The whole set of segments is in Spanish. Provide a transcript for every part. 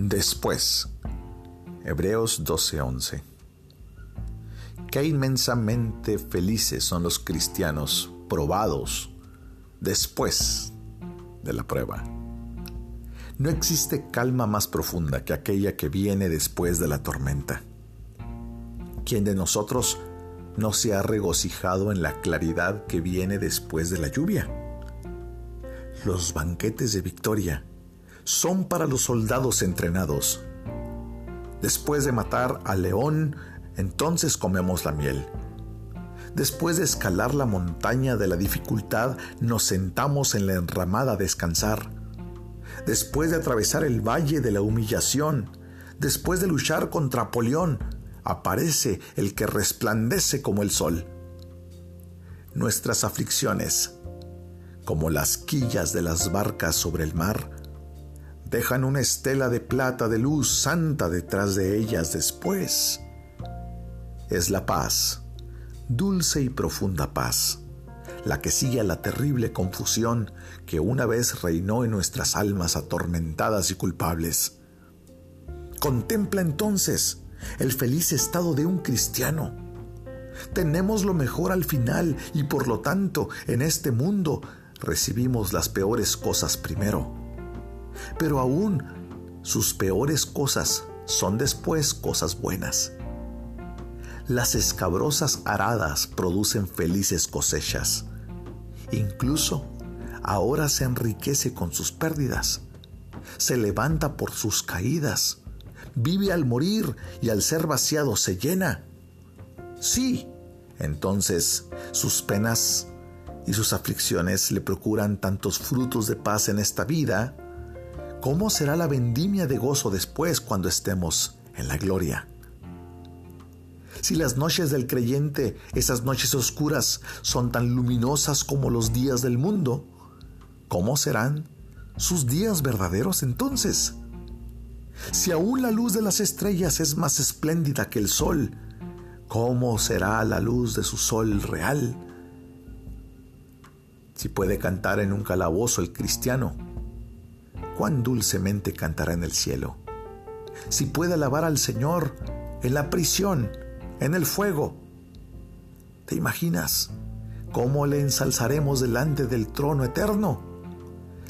Después. Hebreos 12:11. Qué inmensamente felices son los cristianos probados después de la prueba. No existe calma más profunda que aquella que viene después de la tormenta. ¿Quién de nosotros no se ha regocijado en la claridad que viene después de la lluvia? Los banquetes de victoria son para los soldados entrenados. Después de matar al león, entonces comemos la miel. Después de escalar la montaña de la dificultad, nos sentamos en la enramada a descansar. Después de atravesar el valle de la humillación, después de luchar contra Apolión, aparece el que resplandece como el sol. Nuestras aflicciones, como las quillas de las barcas sobre el mar, dejan una estela de plata de luz santa detrás de ellas después. Es la paz, dulce y profunda paz, la que sigue a la terrible confusión que una vez reinó en nuestras almas atormentadas y culpables. Contempla entonces el feliz estado de un cristiano. Tenemos lo mejor al final y por lo tanto en este mundo recibimos las peores cosas primero pero aún sus peores cosas son después cosas buenas. Las escabrosas aradas producen felices cosechas. Incluso ahora se enriquece con sus pérdidas. Se levanta por sus caídas. Vive al morir y al ser vaciado se llena. Sí, entonces sus penas y sus aflicciones le procuran tantos frutos de paz en esta vida ¿Cómo será la vendimia de gozo después cuando estemos en la gloria? Si las noches del creyente, esas noches oscuras, son tan luminosas como los días del mundo, ¿cómo serán sus días verdaderos entonces? Si aún la luz de las estrellas es más espléndida que el sol, ¿cómo será la luz de su sol real? Si puede cantar en un calabozo el cristiano, cuán dulcemente cantará en el cielo. Si puede alabar al Señor en la prisión, en el fuego. ¿Te imaginas cómo le ensalzaremos delante del trono eterno?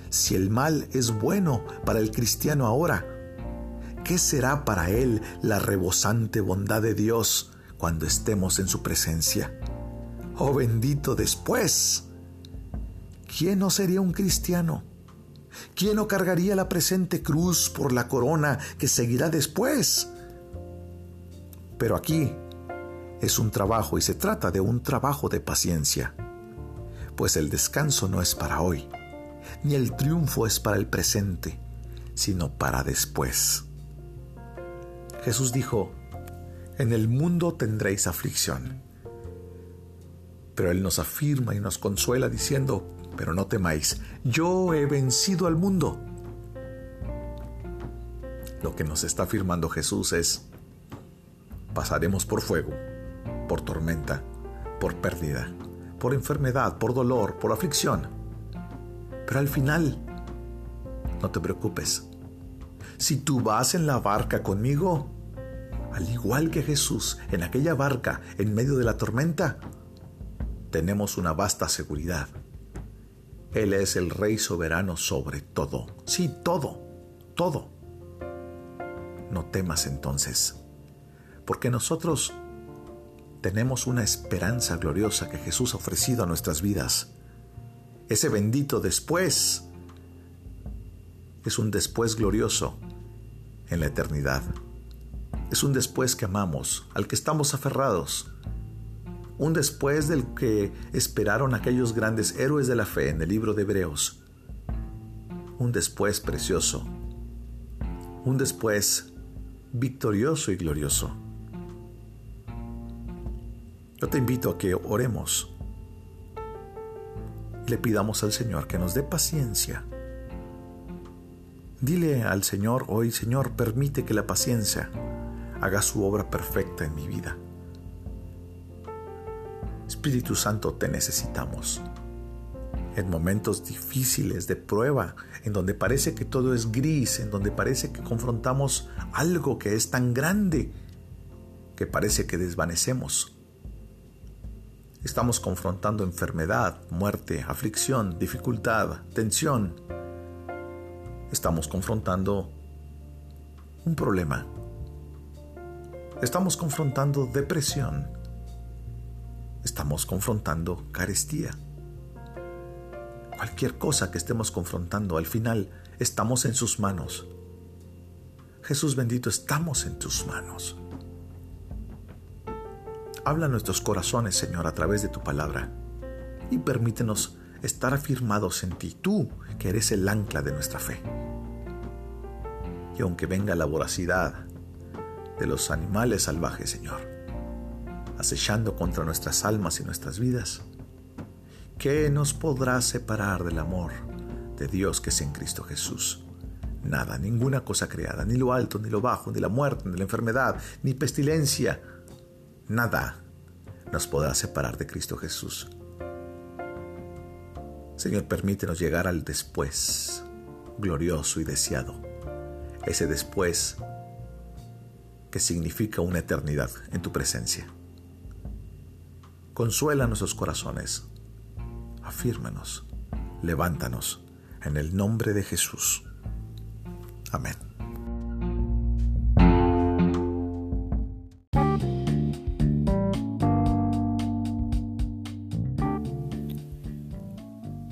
Si el mal es bueno para el cristiano ahora, ¿qué será para él la rebosante bondad de Dios cuando estemos en su presencia? Oh bendito después. ¿Quién no sería un cristiano? ¿Quién no cargaría la presente cruz por la corona que seguirá después? Pero aquí es un trabajo y se trata de un trabajo de paciencia, pues el descanso no es para hoy, ni el triunfo es para el presente, sino para después. Jesús dijo, en el mundo tendréis aflicción. Pero Él nos afirma y nos consuela diciendo, pero no temáis, yo he vencido al mundo. Lo que nos está afirmando Jesús es, pasaremos por fuego, por tormenta, por pérdida, por enfermedad, por dolor, por aflicción. Pero al final, no te preocupes. Si tú vas en la barca conmigo, al igual que Jesús en aquella barca en medio de la tormenta, tenemos una vasta seguridad él es el Rey soberano sobre todo. Sí, todo, todo. No temas entonces, porque nosotros tenemos una esperanza gloriosa que Jesús ha ofrecido a nuestras vidas. Ese bendito después es un después glorioso en la eternidad. Es un después que amamos, al que estamos aferrados, un después del que esperaron aquellos grandes héroes de la fe en el libro de Hebreos. Un después precioso. Un después victorioso y glorioso. Yo te invito a que oremos. Le pidamos al Señor que nos dé paciencia. Dile al Señor hoy, Señor, permite que la paciencia haga su obra perfecta en mi vida. Espíritu Santo, te necesitamos. en momentos difíciles de prueba, en donde parece que todo es gris, en donde parece que confrontamos algo que es tan grande que parece que desvanecemos. Estamos confrontando enfermedad, muerte, aflicción, dificultad, tensión. Estamos confrontando un problema. Estamos confrontando depresión. Estamos confrontando carestía. Cualquier cosa que estemos confrontando, al final estamos en sus manos. Jesús bendito, estamos en tus manos. Habla nuestros corazones, Señor, a través de tu palabra y permítenos estar afirmados en ti, tú que eres el ancla de nuestra fe. Y aunque venga la voracidad de los animales salvajes, Señor, acechando contra nuestras almas y nuestras vidas, ¿qué nos podrá separar del amor de Dios que es en Cristo Jesús? Nada, ninguna cosa creada, ni lo alto, ni lo bajo, ni la muerte, ni la enfermedad, ni pestilencia, nada nos podrá separar de Cristo Jesús. Señor, permítenos llegar al después, glorioso y deseado. Ese después que significa una eternidad en tu presencia. Consuela nuestros corazones, afírmanos, levántanos en el nombre de Jesús. Amén.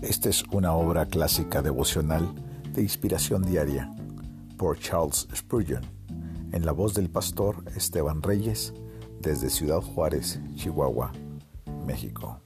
Esta es una obra clásica devocional de inspiración diaria por Charles Spurgeon, en la voz del pastor Esteban Reyes, desde Ciudad Juárez, Chihuahua, México.